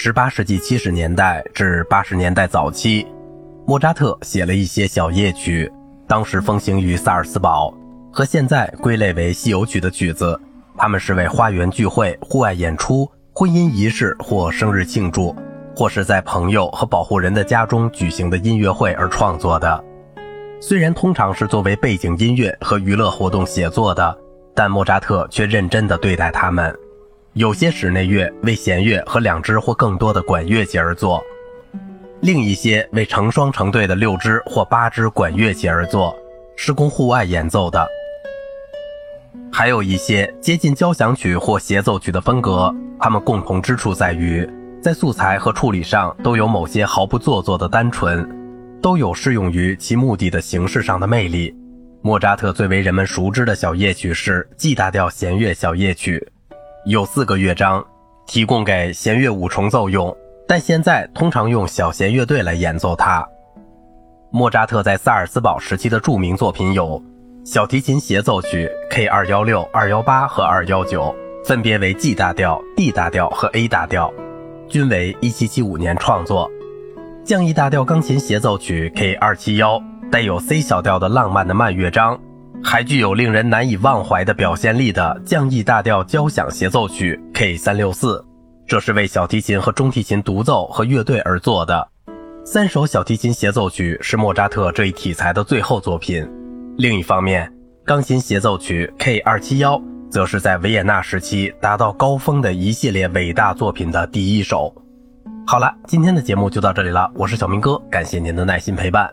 十八世纪七十年代至八十年代早期，莫扎特写了一些小夜曲，当时风行于萨尔斯堡，和现在归类为西游曲的曲子。他们是为花园聚会、户外演出、婚姻仪式或生日庆祝，或是在朋友和保护人的家中举行的音乐会而创作的。虽然通常是作为背景音乐和娱乐活动写作的，但莫扎特却认真地对待它们。有些室内乐为弦乐和两支或更多的管乐器而作，另一些为成双成对的六支或八支管乐器而作，是供户外演奏的。还有一些接近交响曲或协奏曲的风格，它们共同之处在于，在素材和处理上都有某些毫不做作的单纯，都有适用于其目的的形式上的魅力。莫扎特最为人们熟知的小夜曲是 G 大调弦乐小夜曲，有四个乐章，提供给弦乐五重奏用，但现在通常用小弦乐队来演奏它。莫扎特在萨尔斯堡时期的著名作品有。小提琴协奏曲 K 二幺六、二幺八和二幺九，分别为 G 大调、D 大调和 A 大调，均为一七七五年创作。降 E 大调钢琴协奏曲 K 二七幺，带有 C 小调的浪漫的慢乐章，还具有令人难以忘怀的表现力的降 E 大调交响协奏曲 K 三六四，这是为小提琴和中提琴独奏和乐队而作的。三首小提琴协奏曲是莫扎特这一题材的最后作品。另一方面，钢琴协奏曲 K 二七幺则是在维也纳时期达到高峰的一系列伟大作品的第一首。好了，今天的节目就到这里了，我是小明哥，感谢您的耐心陪伴。